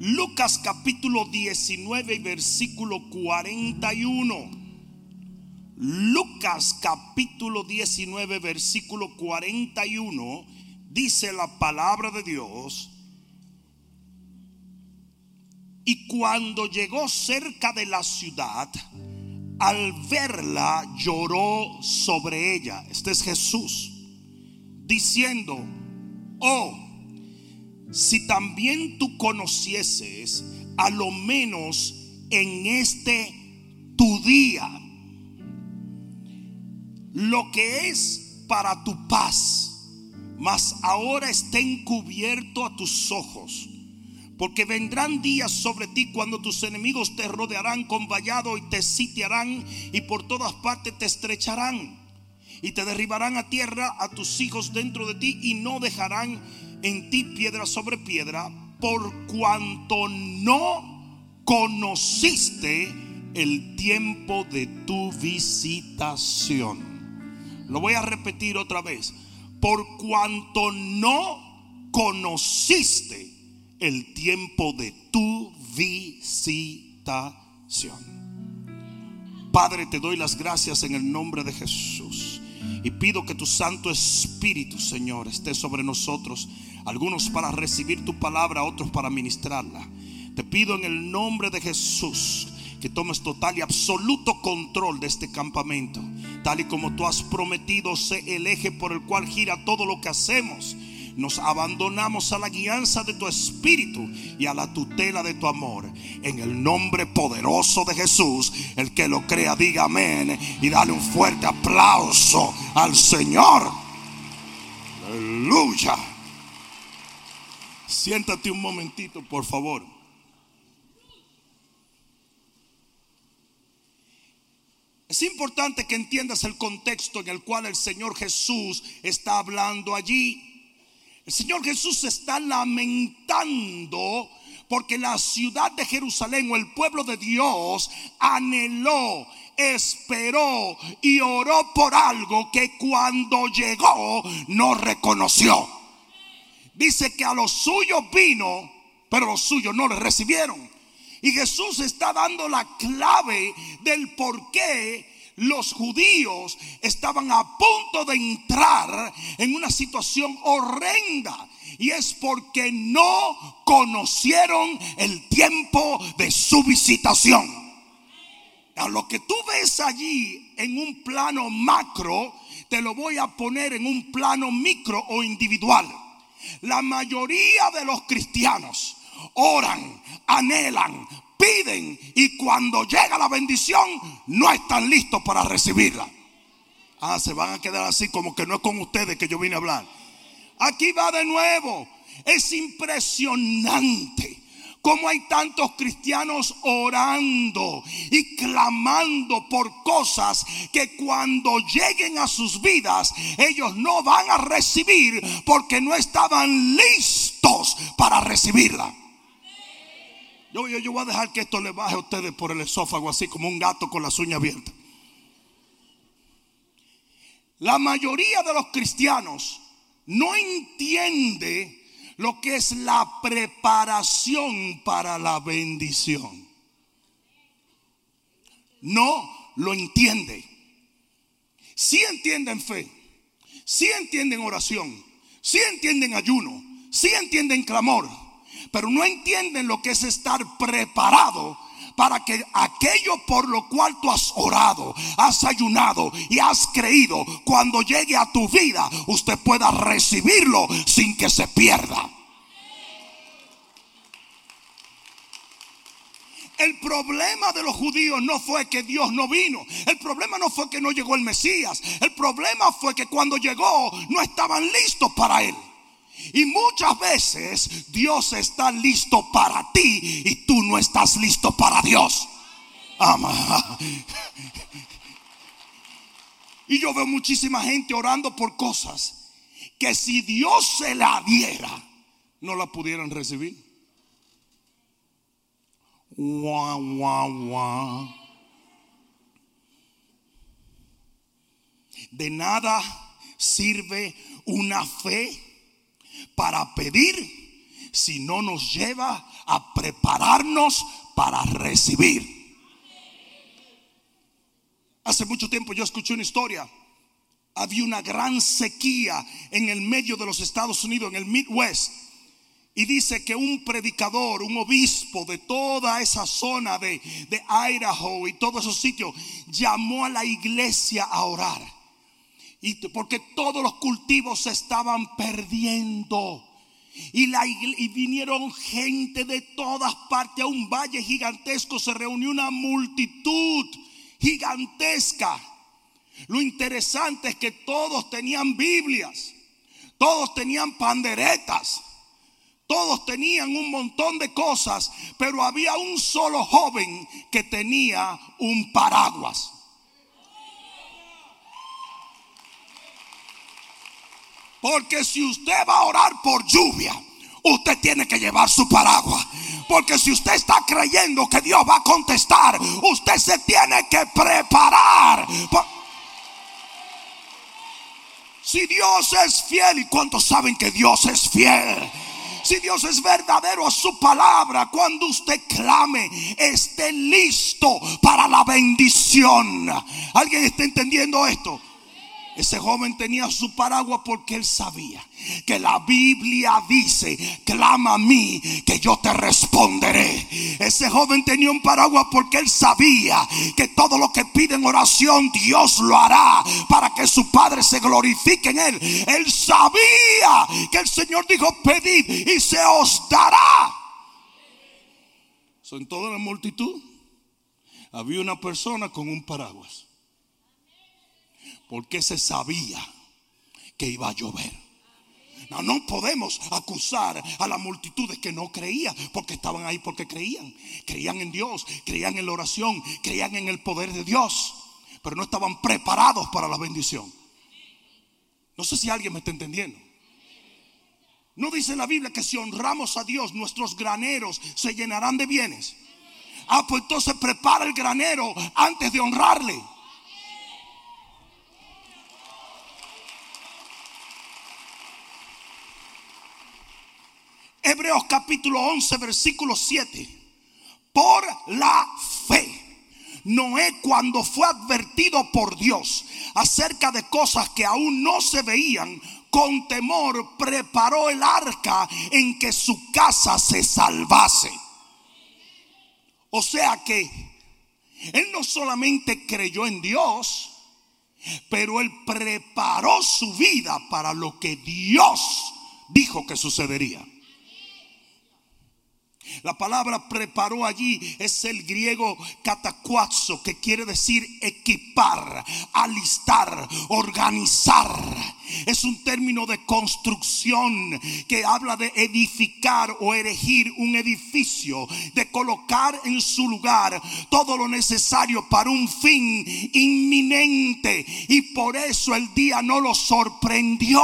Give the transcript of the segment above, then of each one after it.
Lucas capítulo 19 y versículo 41. Lucas capítulo 19 versículo 41 dice la palabra de Dios. Y cuando llegó cerca de la ciudad, al verla lloró sobre ella. Este es Jesús, diciendo, oh, si también tú conocieses, a lo menos en este tu día, lo que es para tu paz, mas ahora está encubierto a tus ojos. Porque vendrán días sobre ti cuando tus enemigos te rodearán con vallado y te sitiarán y por todas partes te estrecharán y te derribarán a tierra a tus hijos dentro de ti y no dejarán en ti piedra sobre piedra, por cuanto no conociste el tiempo de tu visitación. Lo voy a repetir otra vez. Por cuanto no conociste el tiempo de tu visitación. Padre, te doy las gracias en el nombre de Jesús. Y pido que tu Santo Espíritu, Señor, esté sobre nosotros algunos para recibir tu palabra, otros para ministrarla. Te pido en el nombre de Jesús que tomes total y absoluto control de este campamento, tal y como tú has prometido, sé el eje por el cual gira todo lo que hacemos. Nos abandonamos a la guianza de tu espíritu y a la tutela de tu amor. En el nombre poderoso de Jesús, el que lo crea, diga amén y dale un fuerte aplauso al Señor. Aleluya. Siéntate un momentito, por favor. Es importante que entiendas el contexto en el cual el Señor Jesús está hablando allí. El Señor Jesús está lamentando porque la ciudad de Jerusalén o el pueblo de Dios anheló, esperó y oró por algo que cuando llegó no reconoció. Dice que a los suyos vino, pero los suyos no le recibieron. Y Jesús está dando la clave del por qué los judíos estaban a punto de entrar en una situación horrenda. Y es porque no conocieron el tiempo de su visitación. A lo que tú ves allí en un plano macro, te lo voy a poner en un plano micro o individual. La mayoría de los cristianos oran, anhelan, piden y cuando llega la bendición no están listos para recibirla. Ah, se van a quedar así como que no es con ustedes que yo vine a hablar. Aquí va de nuevo. Es impresionante cómo hay tantos cristianos orando y clamando por cosas que cuando lleguen a sus vidas ellos no van a recibir porque no estaban listos para recibirla. Yo, yo, voy a dejar que esto le baje a ustedes por el esófago así como un gato con las uñas abiertas. La mayoría de los cristianos no entiende lo que es la preparación para la bendición. No lo entiende. Si entienden fe, si entienden oración, si entienden ayuno, si entienden clamor, pero no entienden lo que es estar preparado para que aquello por lo cual tú has orado, has ayunado y has creído, cuando llegue a tu vida, usted pueda recibirlo sin que se pierda. El problema de los judíos no fue que Dios no vino. El problema no fue que no llegó el Mesías. El problema fue que cuando llegó no estaban listos para él. Y muchas veces Dios está listo para ti y tú no estás listo para Dios. Ama. Y yo veo muchísima gente orando por cosas que si Dios se la diera, no la pudieran recibir. De nada sirve una fe para pedir si no nos lleva a prepararnos para recibir. Hace mucho tiempo yo escuché una historia. Había una gran sequía en el medio de los Estados Unidos, en el Midwest. Y dice que un predicador, un obispo de toda esa zona de, de Idaho y todos esos sitios, llamó a la iglesia a orar. Y porque todos los cultivos se estaban perdiendo. Y, y vinieron gente de todas partes a un valle gigantesco. Se reunió una multitud gigantesca. Lo interesante es que todos tenían Biblias, todos tenían panderetas, todos tenían un montón de cosas, pero había un solo joven que tenía un paraguas. Porque si usted va a orar por lluvia, usted tiene que llevar su paraguas. Porque si usted está creyendo que Dios va a contestar, usted se tiene que preparar. Si Dios es fiel, ¿y cuántos saben que Dios es fiel? Si Dios es verdadero a su palabra, cuando usted clame, esté listo para la bendición. ¿Alguien está entendiendo esto? Ese joven tenía su paraguas porque él sabía que la Biblia dice, clama a mí que yo te responderé. Ese joven tenía un paraguas porque él sabía que todo lo que pide en oración Dios lo hará para que su Padre se glorifique en él. Él sabía que el Señor dijo, pedid y se os dará. en toda la multitud había una persona con un paraguas porque se sabía que iba a llover. No, podemos acusar a la multitud de que no creía, porque estaban ahí porque creían. Creían en Dios, creían en la oración, creían en el poder de Dios, pero no estaban preparados para la bendición. No sé si alguien me está entendiendo. No dice la Biblia que si honramos a Dios, nuestros graneros se llenarán de bienes. Ah, pues entonces prepara el granero antes de honrarle. Hebreos capítulo 11, versículo 7. Por la fe. Noé cuando fue advertido por Dios acerca de cosas que aún no se veían, con temor preparó el arca en que su casa se salvase. O sea que él no solamente creyó en Dios, pero él preparó su vida para lo que Dios dijo que sucedería. La palabra preparó allí es el griego catacuazo, que quiere decir equipar, alistar, organizar. Es un término de construcción que habla de edificar o erigir un edificio, de colocar en su lugar todo lo necesario para un fin inminente. Y por eso el día no lo sorprendió.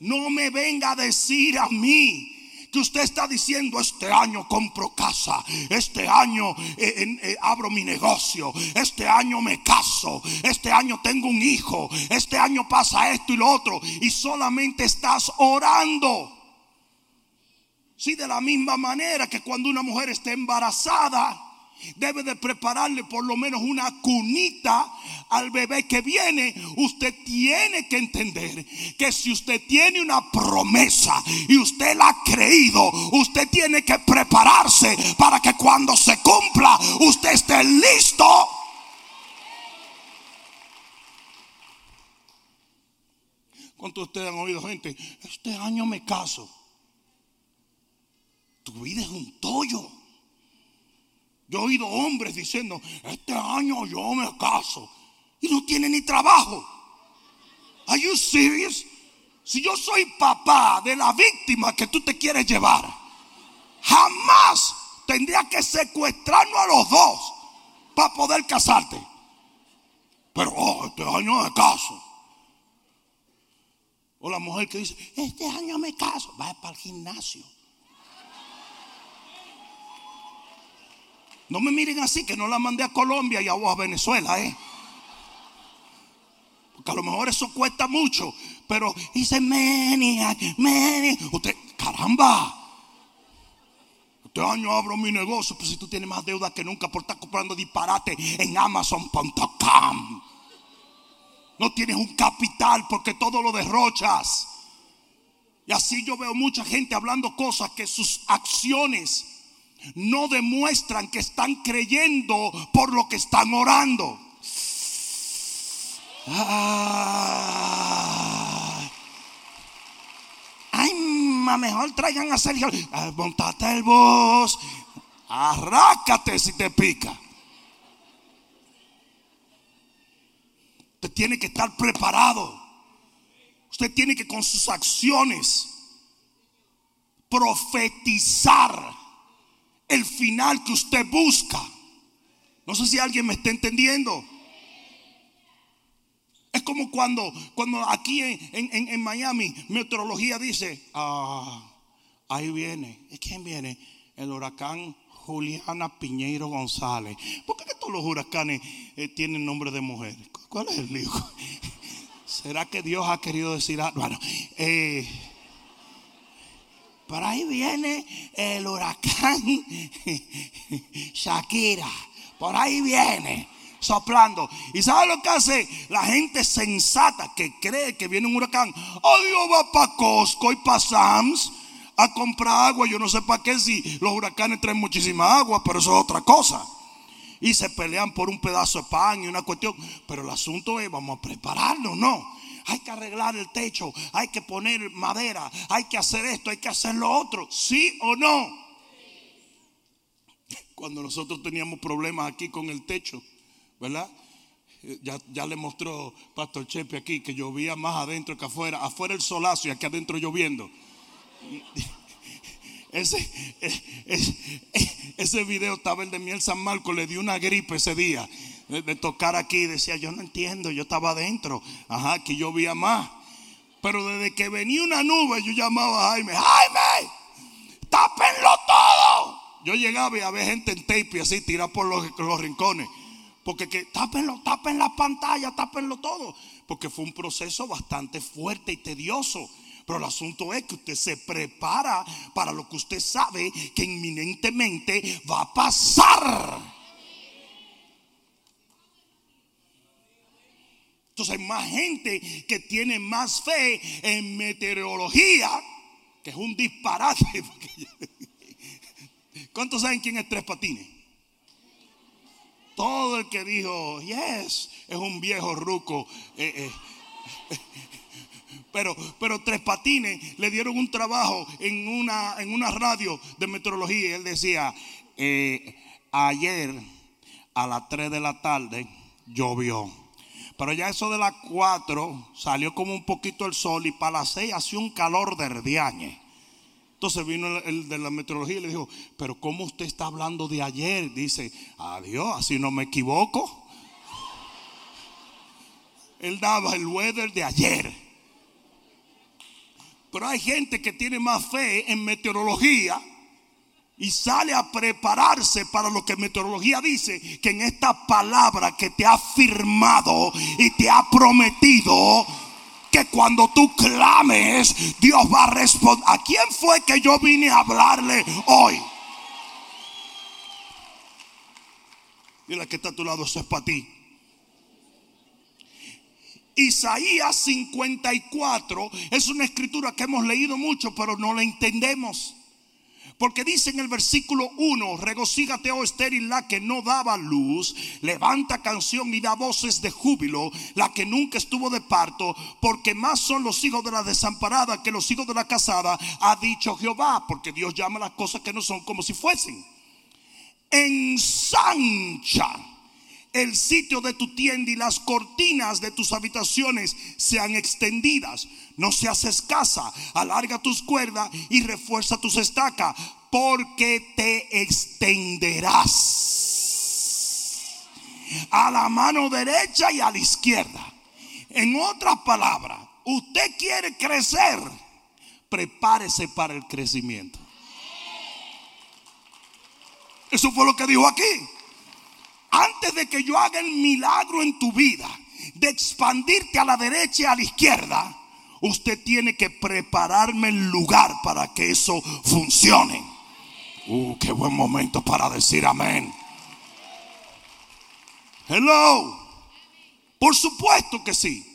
No me venga a decir a mí que usted está diciendo, este año compro casa, este año eh, eh, abro mi negocio, este año me caso, este año tengo un hijo, este año pasa esto y lo otro, y solamente estás orando. Si de la misma manera que cuando una mujer está embarazada, debe de prepararle por lo menos una cunita al bebé que viene, usted tiene que entender que si usted tiene una promesa y usted la ha creído, usted tiene que prepararse para que cuando se cumpla usted esté listo. ¿Cuántos de ustedes han oído gente? Este año me caso. Tu vida es un tollo. Yo he oído hombres diciendo, este año yo me caso. Y no tiene ni trabajo. Are you serious? Si yo soy papá de la víctima que tú te quieres llevar, jamás tendría que secuestrarnos a los dos para poder casarte. Pero oh, este año me caso. O la mujer que dice, este año me caso, va para el gimnasio. No me miren así, que no la mandé a Colombia y a vos a Venezuela, ¿eh? que a lo mejor eso cuesta mucho, pero dice maniac, maniac. Usted, caramba. Este año abro mi negocio, pues si tú tienes más deuda que nunca por estar comprando disparate en Amazon.com. No tienes un capital porque todo lo derrochas. Y así yo veo mucha gente hablando cosas que sus acciones no demuestran que están creyendo por lo que están orando. Ah. Ay, mejor traigan a Sergio. Ah, montate el bus. Arrácate si te pica. Usted tiene que estar preparado. Usted tiene que con sus acciones profetizar el final que usted busca. No sé si alguien me está entendiendo. Es como cuando, cuando aquí en, Miami, meteorología dice, ah, ahí viene. ¿Y quién viene? El huracán Juliana Piñeiro González. ¿Por qué todos los huracanes eh, tienen nombre de mujer? ¿Cuál es el lío? ¿Será que Dios ha querido decir algo? Bueno, eh, por ahí viene el huracán Shakira. Por ahí viene soplando. ¿Y sabe lo que hace la gente sensata que cree que viene un huracán? Oh, Dios va para Costco y para Sam's a comprar agua. Yo no sé para qué si los huracanes traen muchísima agua, pero eso es otra cosa. Y se pelean por un pedazo de pan y una cuestión. Pero el asunto es, vamos a prepararnos, ¿no? Hay que arreglar el techo, hay que poner madera, hay que hacer esto, hay que hacer lo otro, ¿sí o no? Cuando nosotros teníamos problemas aquí con el techo, ¿verdad? Eh, ya, ya, le mostró Pastor Chepe aquí que llovía más adentro que afuera. Afuera el solazo y aquí adentro lloviendo. Ese, ese, ese video estaba el de Miel San Marco, le dio una gripe ese día tocar aquí. Decía, yo no entiendo, yo estaba adentro. Ajá, que llovía más. Pero desde que venía una nube, yo llamaba a Jaime, Jaime, tápenlo todo. Yo llegaba y había gente en tape así, tirar por los, los rincones. Porque que tápenlo, tapen la pantalla, tápenlo todo. Porque fue un proceso bastante fuerte y tedioso. Pero el asunto es que usted se prepara para lo que usted sabe que inminentemente va a pasar. Entonces hay más gente que tiene más fe en meteorología, que es un disparate. ¿Cuántos saben quién es Tres Patines? Todo el que dijo, yes, es un viejo ruco. Eh, eh. Pero, pero Tres Patines le dieron un trabajo en una, en una radio de meteorología él decía, eh, ayer a las 3 de la tarde llovió. Pero ya eso de las 4 salió como un poquito el sol y para las 6 hacía un calor de herdiañe. Entonces vino el, de la meteorología y le dijo, pero ¿cómo usted está hablando de ayer? Dice, adiós, así no me equivoco. Él daba el weather de ayer. Pero hay gente que tiene más fe en meteorología y sale a prepararse para lo que meteorología dice, que en esta palabra que te ha firmado y te ha prometido, que cuando tú clames, Dios va a responder. ¿A quién fue que yo vine a hablarle hoy? Dile que está a tu lado, eso es para ti. Isaías 54 es una escritura que hemos leído mucho, pero no la entendemos. Porque dice en el versículo 1, regocígate, oh estéril, la que no daba luz, levanta canción y da voces de júbilo, la que nunca estuvo de parto, porque más son los hijos de la desamparada que los hijos de la casada, ha dicho Jehová, porque Dios llama las cosas que no son como si fuesen. Ensancha el sitio de tu tienda y las cortinas de tus habitaciones sean extendidas. No seas escasa, alarga tus cuerdas y refuerza tus estacas, porque te extenderás a la mano derecha y a la izquierda. En otras palabras, usted quiere crecer, prepárese para el crecimiento. Eso fue lo que dijo aquí antes de que yo haga el milagro en tu vida, de expandirte a la derecha y a la izquierda, usted tiene que prepararme el lugar para que eso funcione. Uh, qué buen momento para decir amén. Hello. Por supuesto que sí.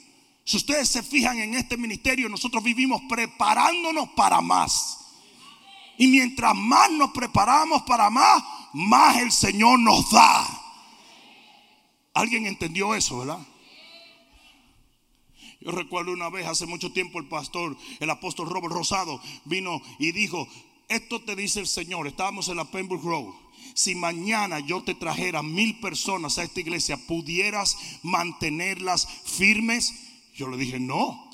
Si ustedes se fijan en este ministerio, nosotros vivimos preparándonos para más. Y mientras más nos preparamos para más, más el Señor nos da. ¿Alguien entendió eso, verdad? Yo recuerdo una vez, hace mucho tiempo, el pastor, el apóstol Robert Rosado, vino y dijo, esto te dice el Señor, estábamos en la Pembroke Road. Si mañana yo te trajera mil personas a esta iglesia, ¿pudieras mantenerlas firmes? Yo le dije, no.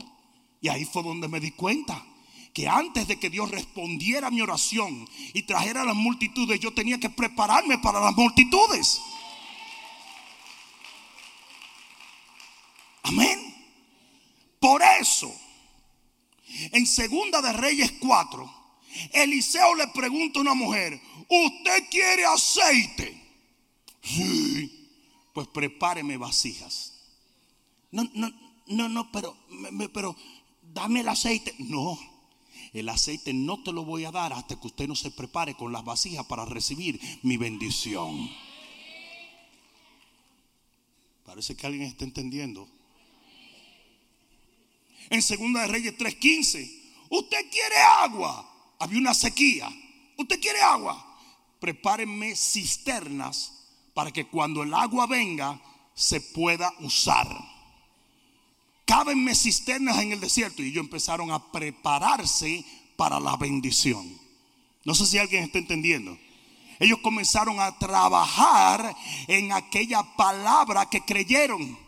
Y ahí fue donde me di cuenta que antes de que Dios respondiera a mi oración y trajera a las multitudes, yo tenía que prepararme para las multitudes. Amén. Por eso, en Segunda de Reyes 4, Eliseo le pregunta a una mujer, ¿usted quiere aceite? Sí, pues prepáreme vasijas. No, no, no, no, pero, pero dame el aceite. No, el aceite no te lo voy a dar hasta que usted no se prepare con las vasijas para recibir mi bendición. Parece que alguien está entendiendo. En Segunda de Reyes 3:15, usted quiere agua. Había una sequía. Usted quiere agua. Prepárenme cisternas para que cuando el agua venga se pueda usar cábenme cisternas en el desierto. Y ellos empezaron a prepararse para la bendición. No sé si alguien está entendiendo. Ellos comenzaron a trabajar en aquella palabra que creyeron.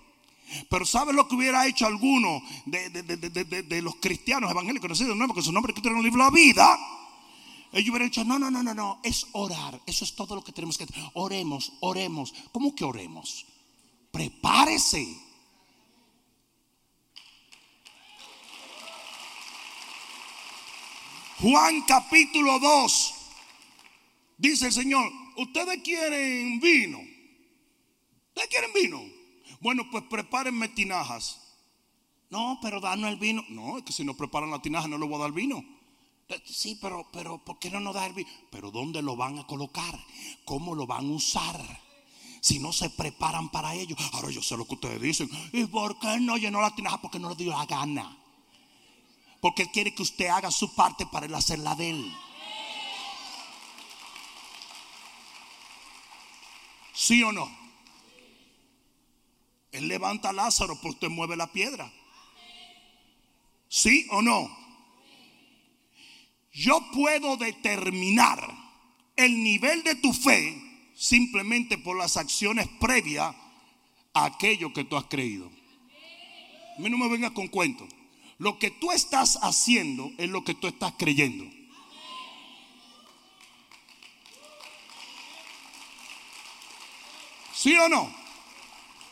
Pero ¿sabe lo que hubiera hecho alguno de, los cristianos evangélicos? No sé de nuevo, que su nombre que en el libro de la vida. Ellos hubieran dicho, no, no, no, no, no, es orar. Eso es todo lo que tenemos que hacer. Oremos, oremos. ¿Cómo que oremos? Prepárese. Juan capítulo 2. Dice el Señor, ustedes quieren vino. ¿Ustedes quieren vino? Bueno, pues prepárenme tinajas. No, pero danos el vino. No, es que si no preparan la tinaja no le voy a dar vino. Sí, pero, pero, ¿por qué no nos da el vino? Pero ¿dónde lo van a colocar? ¿Cómo lo van a usar? Si no se preparan para ello. Ahora yo sé lo que ustedes dicen. ¿Y por qué no llenó la tinaja? Porque no le dio la gana. Porque Él quiere que usted haga su parte para Él hacer la de Él. ¿Sí o no? Él levanta a Lázaro, pero usted mueve la piedra. ¿Sí o no? Yo puedo determinar el nivel de tu fe simplemente por las acciones previas a aquello que tú has creído. A mí no me vengas con cuentos. Lo que tú estás haciendo es lo que tú estás creyendo. ¿Sí o no?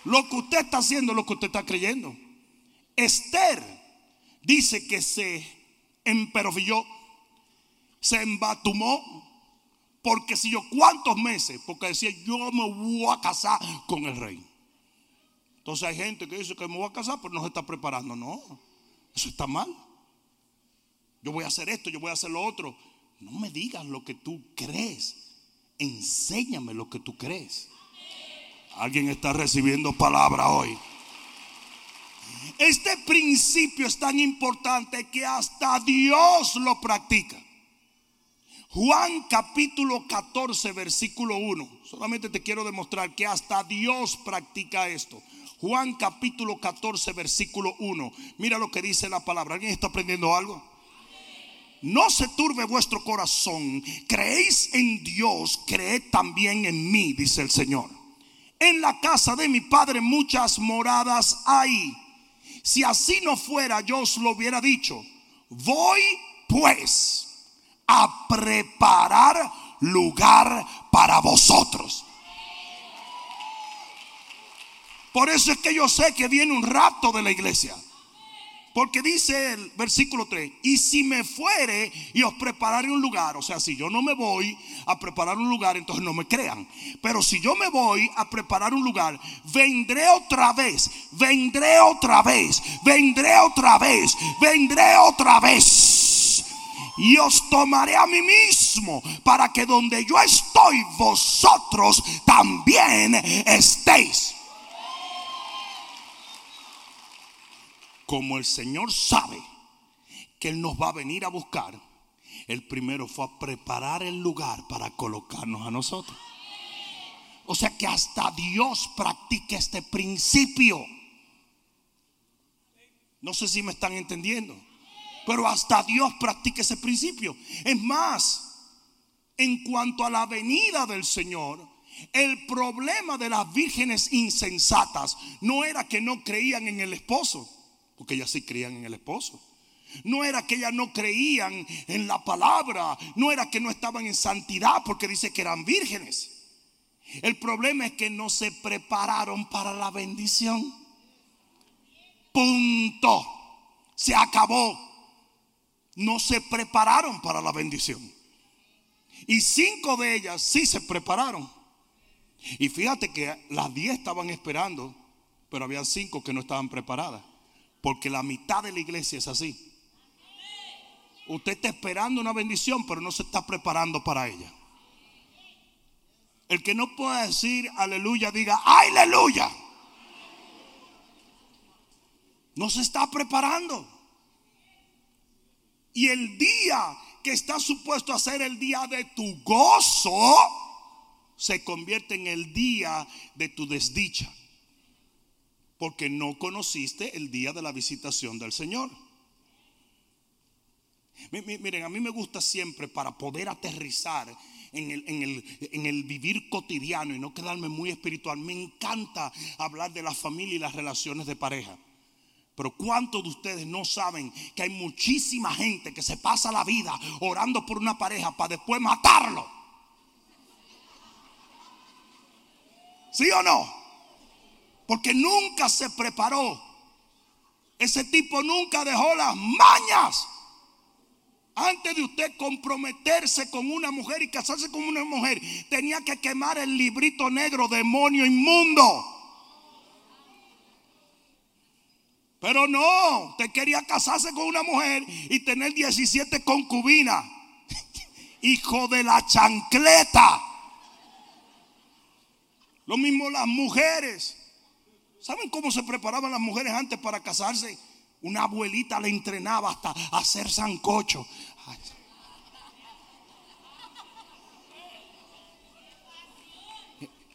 Lo que usted está haciendo lo que usted está creyendo. Esther dice que se emperovilló, se embatumó, porque si yo cuántos meses, porque decía yo me voy a casar con el rey. Entonces hay gente que dice que me voy a casar, pero no se está preparando, no. Eso está mal. Yo voy a hacer esto, yo voy a hacer lo otro. No me digas lo que tú crees. Enséñame lo que tú crees. Alguien está recibiendo palabra hoy. Este principio es tan importante que hasta Dios lo practica. Juan capítulo 14, versículo 1. Solamente te quiero demostrar que hasta Dios practica esto. Juan capítulo 14, versículo 1. Mira lo que dice la palabra. ¿Alguien está aprendiendo algo? No se turbe vuestro corazón. Creéis en Dios, creed también en mí, dice el Señor. En la casa de mi Padre muchas moradas hay. Si así no fuera, yo os lo hubiera dicho. Voy pues a preparar lugar para vosotros. Por eso es que yo sé que viene un rapto de la iglesia. Porque dice el versículo 3, y si me fuere y os prepararé un lugar, o sea, si yo no me voy a preparar un lugar, entonces no me crean. Pero si yo me voy a preparar un lugar, vendré otra vez, vendré otra vez, vendré otra vez, vendré otra vez. Y os tomaré a mí mismo para que donde yo estoy, vosotros también estéis. Como el Señor sabe que Él nos va a venir a buscar, el primero fue a preparar el lugar para colocarnos a nosotros. O sea que hasta Dios practica este principio. No sé si me están entendiendo. Pero hasta Dios practica ese principio. Es más, en cuanto a la venida del Señor, el problema de las vírgenes insensatas no era que no creían en el esposo porque ellas sí creían en el esposo. No era que ellas no creían en la palabra, no era que no estaban en santidad, porque dice que eran vírgenes. El problema es que no se prepararon para la bendición. Punto. Se acabó. No se prepararon para la bendición. Y cinco de ellas sí se prepararon. Y fíjate que las diez estaban esperando, pero había cinco que no estaban preparadas. Porque la mitad de la iglesia es así. Usted está esperando una bendición, pero no se está preparando para ella. El que no pueda decir aleluya, diga aleluya. No se está preparando. Y el día que está supuesto a ser el día de tu gozo, se convierte en el día de tu desdicha porque no conociste el día de la visitación del Señor. Miren, a mí me gusta siempre para poder aterrizar en el, vivir cotidiano y no quedarme muy espiritual. Me encanta hablar de la familia y las relaciones de pareja. Pero ¿cuántos de ustedes no saben que hay muchísima gente que se pasa la vida orando por una pareja para después matarlo? ¿Sí o no? Porque nunca se preparó. Ese tipo nunca dejó las mañas. Antes de usted comprometerse con una mujer y casarse con una mujer, tenía que quemar el librito negro, demonio inmundo. Pero no, usted quería casarse con una mujer y tener 17 concubinas. Hijo de la chancleta. Lo mismo las mujeres. ¿Saben cómo se preparaban las mujeres antes para casarse? Una abuelita le entrenaba hasta hacer sancocho.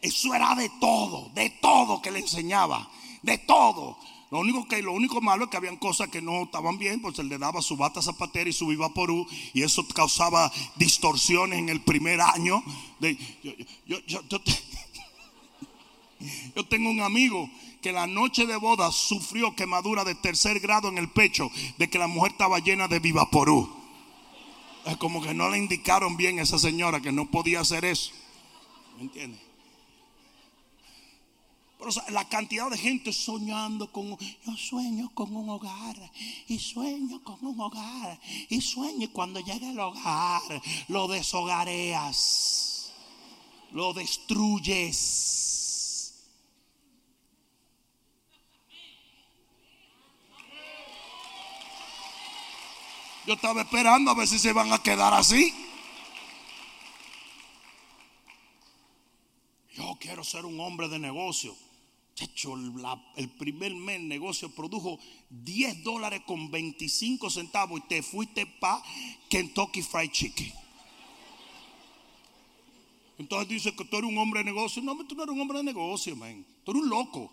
Eso era de todo, de todo que le enseñaba, de todo. Lo único que lo único malo es que habían cosas que no estaban bien, pues se le daba su bata zapatera y su viva porú y eso causaba distorsiones en el primer año. De, yo tengo un amigo que la noche de boda sufrió quemadura de tercer grado en el pecho de que la mujer estaba llena de vivaporú. Es como que no le indicaron bien a esa señora que no podía hacer eso. ¿Me entiendes? Pero la cantidad de gente soñando con, yo sueño con un hogar y sueño con un hogar y sueño cuando llegue el hogar lo deshogareas, lo destruyes. Yo estaba esperando a ver si se van a quedar así. Yo quiero ser un hombre de negocio. Hecho, el primer mes el negocio produjo 10 dólares con 25 centavos y te fuiste para Kentucky Fried Chicken. Entonces dice que tú eres un hombre de negocio. No, tú no eres un hombre de negocio, man. Tú eres un loco.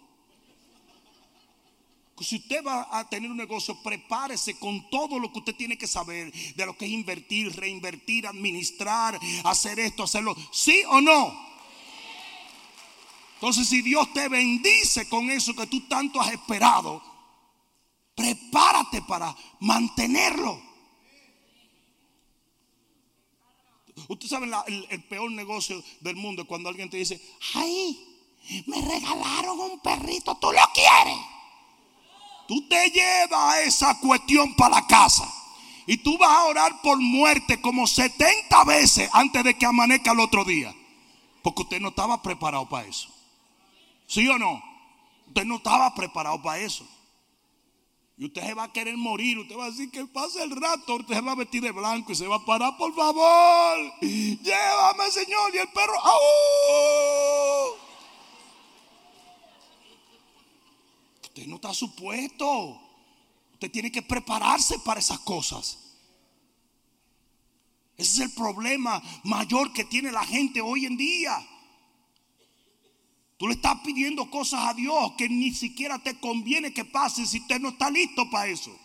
Si usted va a tener un negocio, prepárese con todo lo que usted tiene que saber de lo que es invertir, reinvertir, administrar, hacer esto, hacerlo. ¿Sí o no? Entonces, si Dios te bendice con eso que tú tanto has esperado, prepárate para mantenerlo. Usted sabe el, el, peor negocio del mundo es cuando alguien te dice, ay, me regalaron un perrito, tú lo quieres. Tú te llevas esa cuestión para la casa. Y tú vas a orar por muerte como 70 veces antes de que amanezca el otro día. Porque usted no estaba preparado para eso. ¿Sí o no? Usted no estaba preparado para eso. Y usted se va a querer morir. Usted va a decir que pase el rato. Usted se va a vestir de blanco y se va a parar. Por favor, llévame, Señor. Y el perro. Usted no está supuesto. Usted tiene que prepararse para esas cosas. Ese es el problema mayor que tiene la gente hoy en día. Tú le estás pidiendo cosas a Dios que ni siquiera te conviene que pasen si usted no está listo para eso.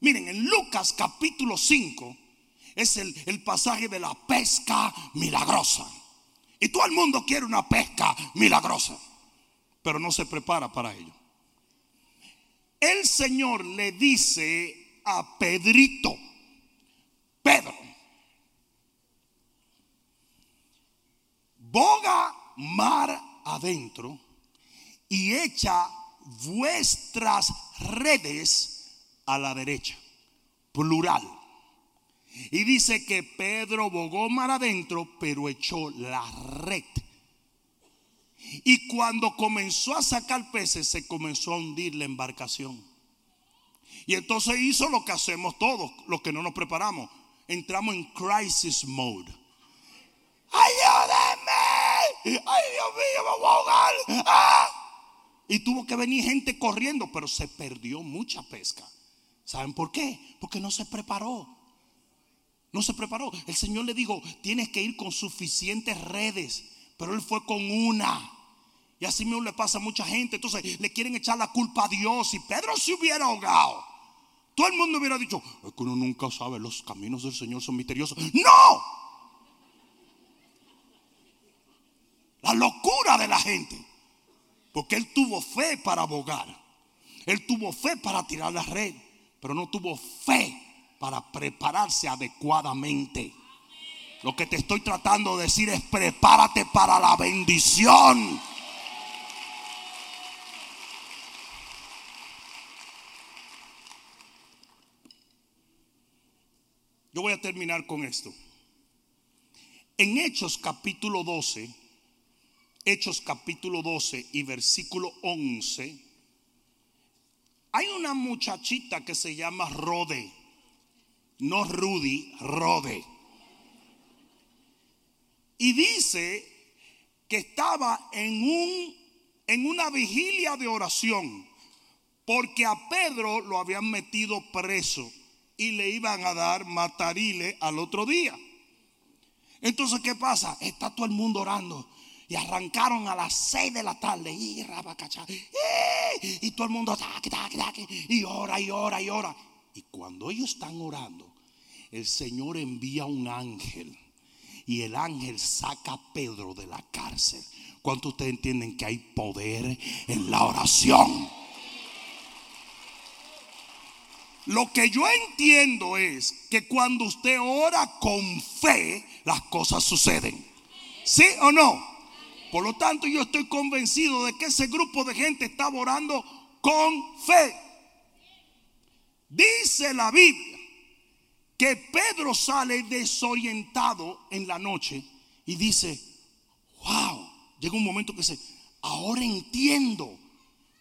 Miren, en Lucas capítulo 5 es el, el pasaje de la pesca milagrosa. Y todo el mundo quiere una pesca milagrosa, pero no se prepara para ello. El Señor le dice a Pedrito, Pedro, boga mar adentro y echa vuestras redes a la derecha, plural. Y dice que Pedro bogó mar adentro, pero echó la red. Y cuando comenzó a sacar peces, se comenzó a hundir la embarcación. Y entonces hizo lo que hacemos todos, los que no nos preparamos. Entramos en crisis mode. ¡Ayúdenme! ¡Ay, Dios mío, me voy a ahogar! ¡Ah! Y tuvo que venir gente corriendo, pero se perdió mucha pesca. ¿Saben por qué? Porque no se preparó. No se preparó. El Señor le dijo, tienes que ir con suficientes redes. Pero él fue con una. Y así mismo le pasa a mucha gente. Entonces le quieren echar la culpa a Dios. Si Pedro se hubiera ahogado, todo el mundo hubiera dicho, es que uno nunca sabe, los caminos del Señor son misteriosos. No. La locura de la gente. Porque él tuvo fe para abogar. Él tuvo fe para tirar la red. Pero no tuvo fe para prepararse adecuadamente. Lo que te estoy tratando de decir es prepárate para la bendición. Yo voy a terminar con esto. En Hechos capítulo 12, Hechos capítulo 12 y versículo 11, hay una muchachita que se llama Rode, no Rudy, Rode. Y dice que estaba en, un, en una vigilia de oración, porque a Pedro lo habían metido preso y le iban a dar matarile al otro día. Entonces, ¿qué pasa? Está todo el mundo orando. Y arrancaron a las 6 de la tarde. Y, y todo el mundo y ora y ora y ora. Y cuando ellos están orando, el Señor envía un ángel. Y el ángel saca a Pedro de la cárcel. ¿Cuántos ustedes entienden que hay poder en la oración? Lo que yo entiendo es que cuando usted ora con fe, las cosas suceden. ¿Sí o no? Por lo tanto, yo estoy convencido de que ese grupo de gente está orando con fe. Dice la Biblia que Pedro sale desorientado en la noche y dice, wow, llega un momento que dice, ahora entiendo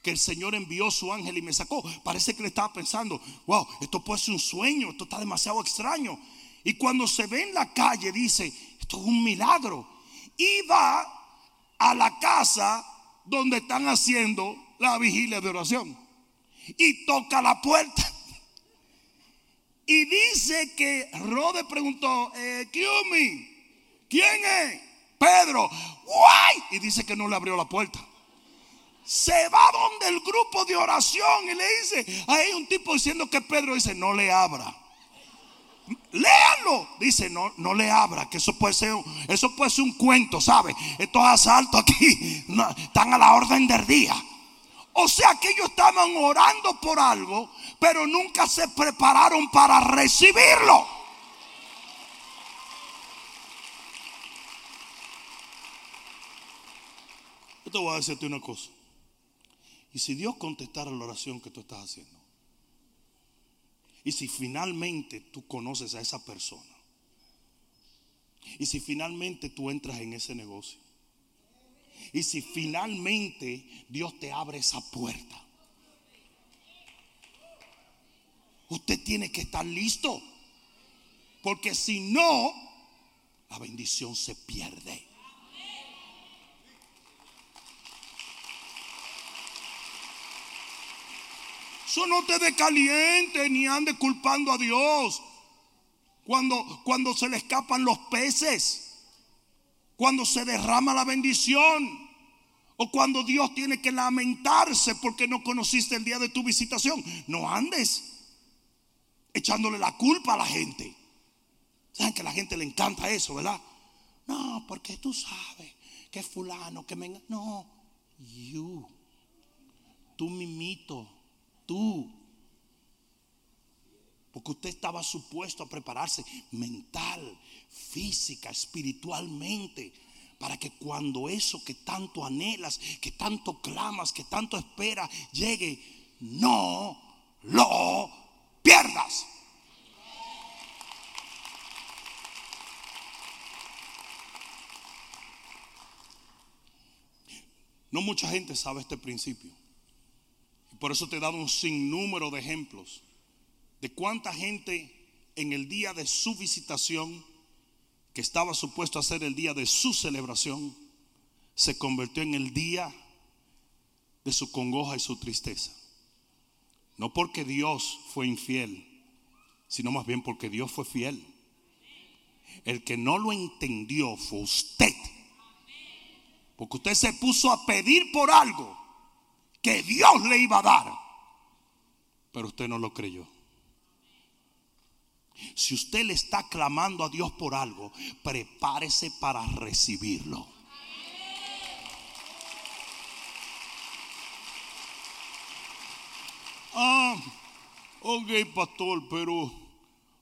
que el Señor envió su ángel y me sacó. Parece que le estaba pensando, wow, esto puede ser un sueño, esto está demasiado extraño. Y cuando se ve en la calle dice, esto es un milagro. Y va a la casa donde están haciendo la vigilia de oración. Y toca la puerta. Y dice que Rode preguntó, eh, ¿quién es? Pedro. Y dice que no le abrió la puerta se va donde el grupo de oración y le dice, hay un tipo diciendo que Pedro dice, no le abra. Léanlo. Dice, no, no le abra, que eso puede ser, eso puede ser un cuento, ¿sabe? Estos asaltos aquí están a la orden del día. O sea que ellos estaban orando por algo, pero nunca se prepararon para recibirlo. Yo te voy a decirte una cosa. ¿Y si Dios contestara la oración que tú estás haciendo? Y si finalmente tú conoces a esa persona. Y si finalmente tú entras en ese negocio. Y si finalmente Dios te abre esa puerta. Usted tiene que estar listo. Porque si no, la bendición se pierde. Eso no te dé caliente ni ande culpando a Dios. Cuando, cuando se le escapan los peces, cuando se derrama la bendición, o cuando Dios tiene que lamentarse porque no conociste el día de tu visitación. No andes echándole la culpa a la gente. Saben que a la gente le encanta eso, ¿verdad? No, porque tú sabes que fulano, que me... No, you, tú mimito tú. Porque usted estaba supuesto a prepararse mental, física, espiritualmente, para que cuando eso que tanto anhelas, que tanto clamas, que tanto esperas, llegue, no lo pierdas. No mucha gente sabe este principio. Por eso te he dado un sinnúmero de ejemplos de cuánta gente en el día de su visitación, que estaba supuesto a ser el día de su celebración, se convirtió en el día de su congoja y su tristeza. No porque Dios fue infiel, sino más bien porque Dios fue fiel. El que no lo entendió fue usted. Porque usted se puso a pedir por algo que Dios le iba a dar. Pero usted no lo creyó. Si usted le está clamando a Dios por algo, prepárese para recibirlo. Ah, ok, pastor, pero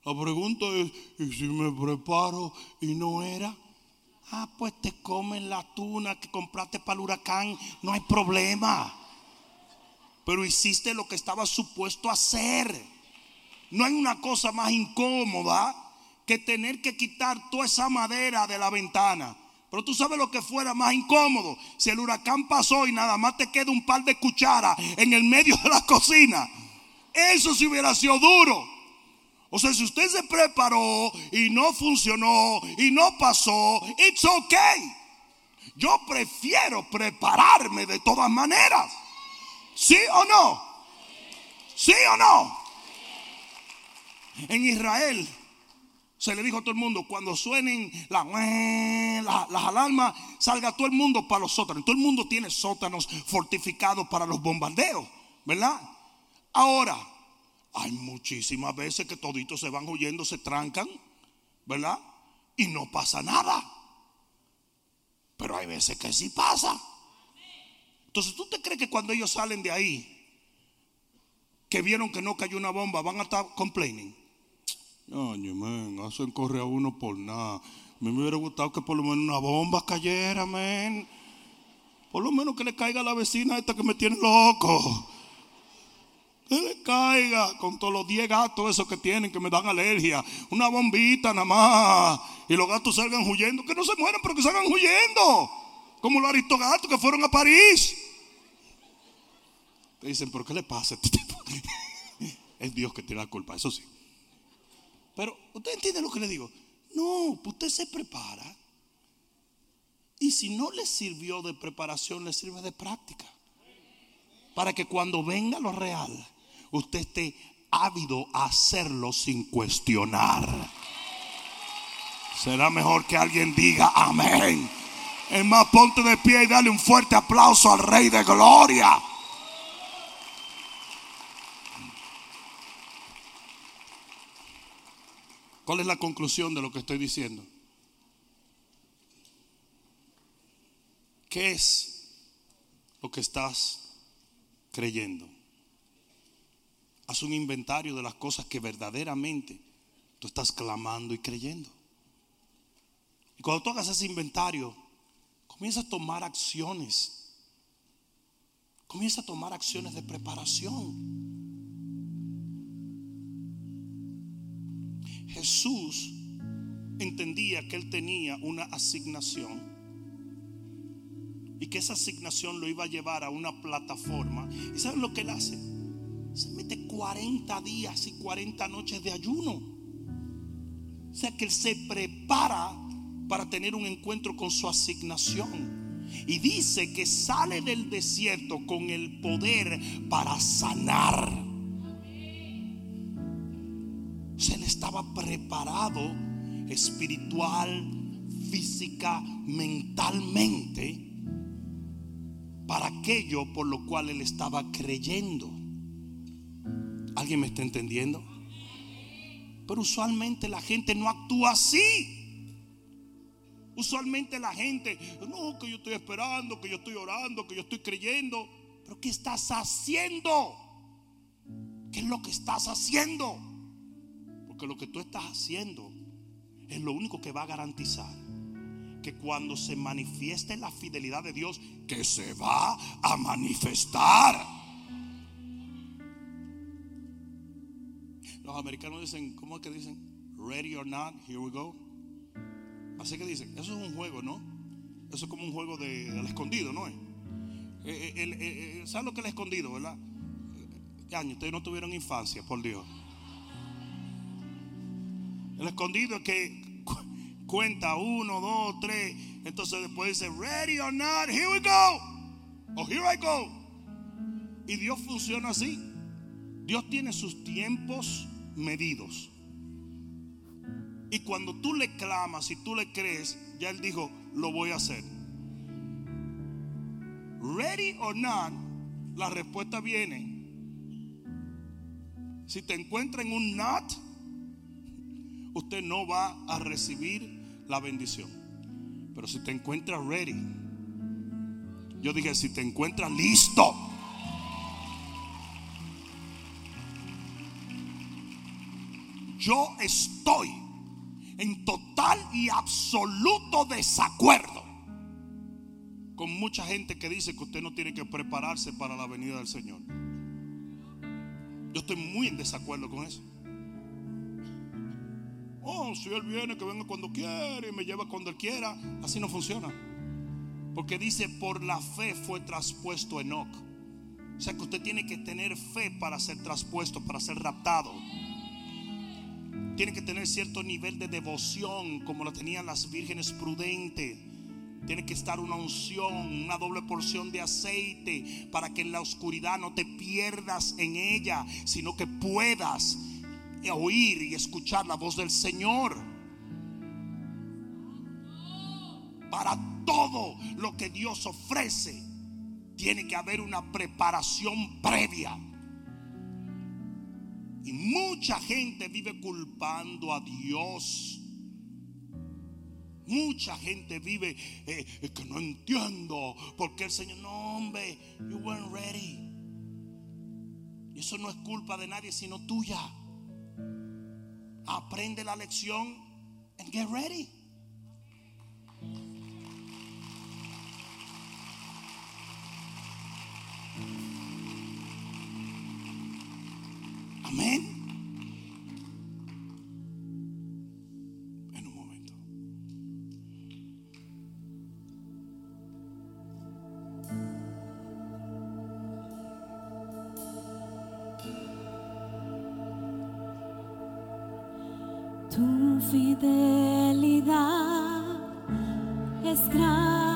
la pregunta es, ¿y si me preparo y no era? Ah, pues te comen la tuna que compraste para el huracán, no hay problema pero hiciste lo que estaba supuesto a hacer. No hay una cosa más incómoda que tener que quitar toda esa madera de la ventana. Pero tú sabes lo que fuera más incómodo. Si el huracán pasó y nada más te queda un par de cucharas en el medio de la cocina. Eso sí hubiera sido duro. O sea, si usted se preparó y no funcionó y no pasó, it's okay. Yo prefiero prepararme de todas maneras. ¿Sí o no? ¿Sí o no? En Israel se le dijo a todo el mundo, cuando suenen las alarmas, salga todo el mundo para los sótanos. Todo el mundo tiene sótanos fortificados para los bombardeos, ¿verdad? Ahora, hay muchísimas veces que toditos se van huyendo, se trancan, ¿verdad? Y no pasa nada. Pero hay veces que sí pasa. Entonces, ¿tú te crees que cuando ellos salen de ahí, que vieron que no cayó una bomba, van a estar complaining? Año, man, hacen corre a uno por nada. Me hubiera gustado que por lo menos una bomba cayera, man. Por lo menos que le caiga a la vecina esta que me tiene loco. Que le caiga con todos los 10 gatos esos que tienen que me dan alergia. Una bombita nada más. Y los gatos salgan huyendo. Que no se mueran, pero que salgan huyendo. Como los aristogatos que fueron a París. Te dicen, ¿pero qué le pasa a este tipo? es Dios que tiene la culpa, eso sí. Pero, ¿usted entiende lo que le digo? No, usted se prepara. Y si no le sirvió de preparación, le sirve de práctica. Para que cuando venga lo real, usted esté ávido a hacerlo sin cuestionar. Será mejor que alguien diga amén. Es más, ponte de pie y dale un fuerte aplauso al Rey de Gloria. ¿Cuál es la conclusión de lo que estoy diciendo? ¿Qué es lo que estás creyendo? Haz un inventario de las cosas que verdaderamente tú estás clamando y creyendo. Y cuando tú hagas ese inventario, Comienza a tomar acciones. Comienza a tomar acciones de preparación. Jesús entendía que él tenía una asignación y que esa asignación lo iba a llevar a una plataforma. ¿Y saben lo que él hace? Se mete 40 días y 40 noches de ayuno. O sea que él se prepara para tener un encuentro con su asignación. Y dice que sale del desierto con el poder para sanar. Se le estaba preparado espiritual, física, mentalmente para aquello por lo cual él estaba creyendo. ¿Alguien me está entendiendo? Pero usualmente la gente no actúa así. Usualmente la gente, no, que yo estoy esperando, que yo estoy orando, que yo estoy creyendo. Pero ¿qué estás haciendo? ¿Qué es lo que estás haciendo? Porque lo que tú estás haciendo es lo único que va a garantizar que cuando se manifieste la fidelidad de Dios, que se va a manifestar. Los americanos dicen, ¿cómo es que dicen? Ready or not, here we go. Así que dicen, eso es un juego, ¿no? Eso es como un juego de, del escondido, ¿no? Eh, eh, eh, ¿Sabes lo que es el escondido, verdad? Año, ustedes no tuvieron infancia, por Dios. El escondido es que cuenta uno, dos, tres. Entonces después dice, ready or not, here we go. O here I go. Y Dios funciona así. Dios tiene sus tiempos medidos. Y cuando tú le clamas y tú le crees, ya Él dijo, lo voy a hacer. Ready or not, la respuesta viene. Si te encuentra en un not, usted no va a recibir la bendición. Pero si te encuentras ready, yo dije, si te encuentras listo, yo estoy en total y absoluto desacuerdo con mucha gente que dice que usted no tiene que prepararse para la venida del Señor. Yo estoy muy en desacuerdo con eso. Oh, si Él viene, que venga cuando quiera y me lleva cuando Él quiera. Así no funciona. Porque dice, por la fe fue traspuesto Enoch. O sea que usted tiene que tener fe para ser traspuesto, para ser raptado. Tiene que tener cierto nivel de devoción, como lo tenían las vírgenes prudentes. Tiene que estar una unción, una doble porción de aceite, para que en la oscuridad no te pierdas en ella, sino que puedas oír y escuchar la voz del Señor. Para todo lo que Dios ofrece, tiene que haber una preparación previa. Y mucha gente vive culpando a Dios. Mucha gente vive eh, que no entiendo porque el Señor, no hombre, you weren't ready. Y eso no es culpa de nadie sino tuya. Aprende la lección and get ready. Amén. En un momento. Tu fidelidad es grande.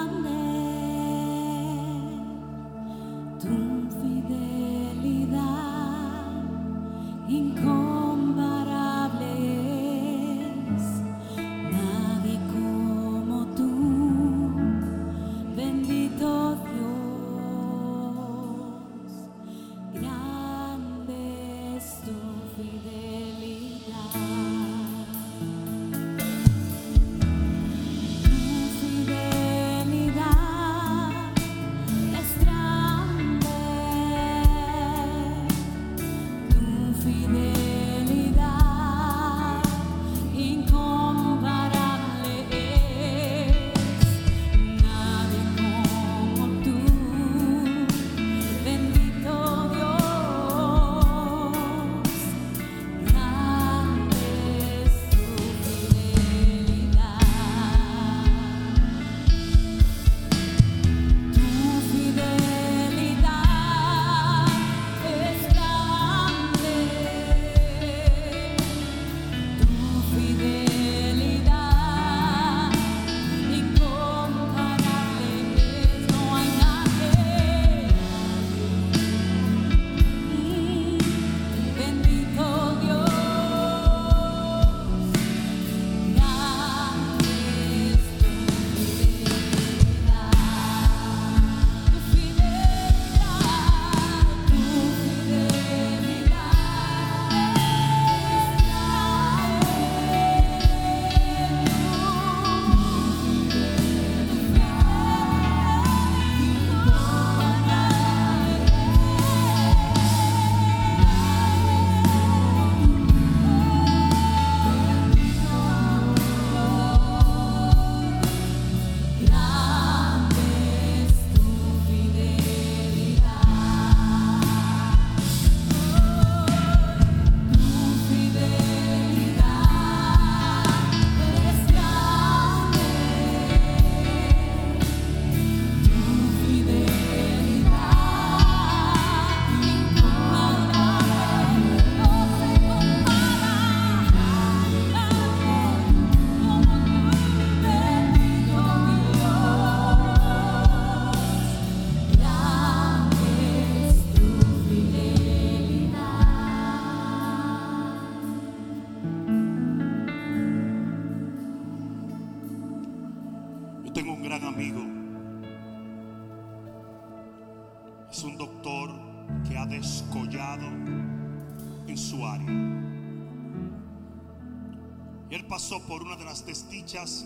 Pasó por una de las desdichas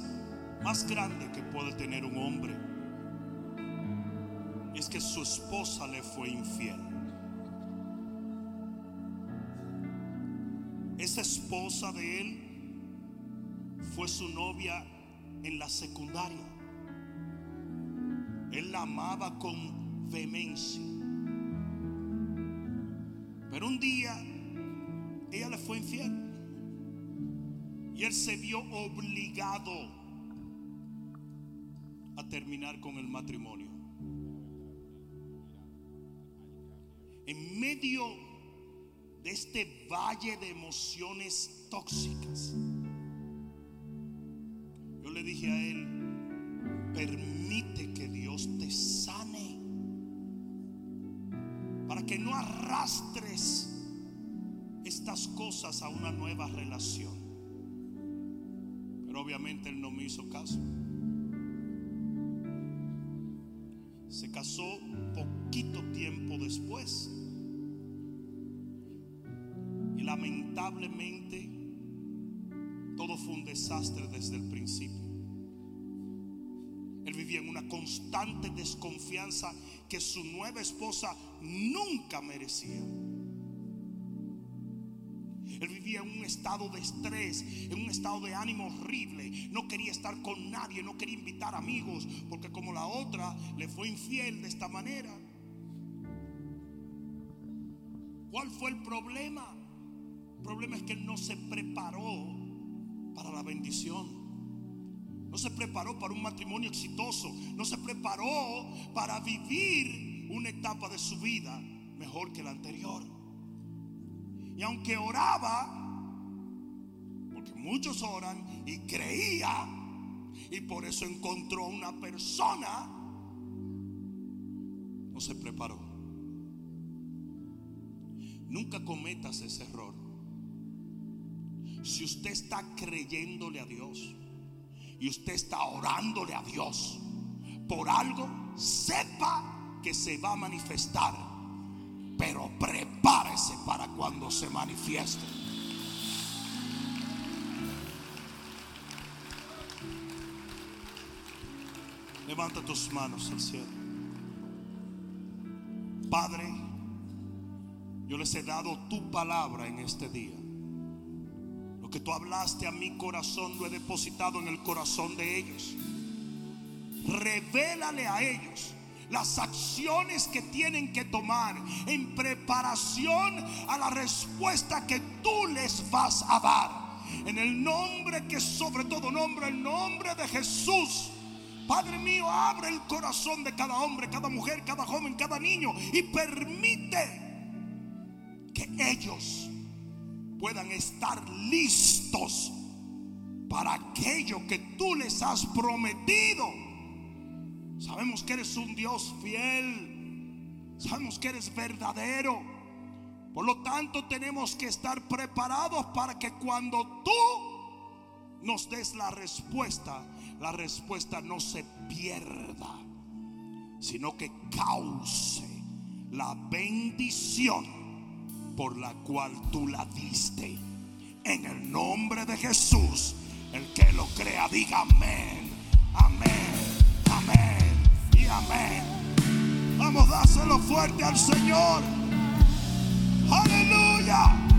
más grandes que puede tener un hombre. Es que su esposa le fue infiel. Esa esposa de él fue su novia en la secundaria. Él la amaba con vehemencia. Pero un día ella le fue infiel. Y él se vio obligado a terminar con el matrimonio. En medio de este valle de emociones tóxicas, yo le dije a él, permite que Dios te sane para que no arrastres estas cosas a una nueva relación. Obviamente él no me hizo caso. Se casó poquito tiempo después. Y lamentablemente todo fue un desastre desde el principio. Él vivía en una constante desconfianza que su nueva esposa nunca merecía. Estado de estrés, en un estado de ánimo horrible. No quería estar con nadie, no quería invitar amigos, porque como la otra le fue infiel de esta manera. ¿Cuál fue el problema? El problema es que él no se preparó para la bendición. No se preparó para un matrimonio exitoso. No se preparó para vivir una etapa de su vida mejor que la anterior. Y aunque oraba, porque muchos oran y creía, y por eso encontró una persona, no se preparó. Nunca cometas ese error. Si usted está creyéndole a Dios y usted está orándole a Dios por algo, sepa que se va a manifestar. Pero prepárese para cuando se manifieste. Levanta tus manos al cielo. Padre, yo les he dado tu palabra en este día. Lo que tú hablaste a mi corazón lo he depositado en el corazón de ellos. Revélale a ellos las acciones que tienen que tomar en preparación a la respuesta que tú les vas a dar. En el nombre que sobre todo nombre, el nombre de Jesús. Padre mío, abre el corazón de cada hombre, cada mujer, cada joven, cada niño y permite que ellos puedan estar listos para aquello que tú les has prometido. Sabemos que eres un Dios fiel. Sabemos que eres verdadero. Por lo tanto, tenemos que estar preparados para que cuando tú nos des la respuesta, la respuesta no se pierda, sino que cause la bendición por la cual tú la diste. En el nombre de Jesús, el que lo crea, diga amén, amén, amén y amén. Vamos, dáselo fuerte al Señor. Aleluya.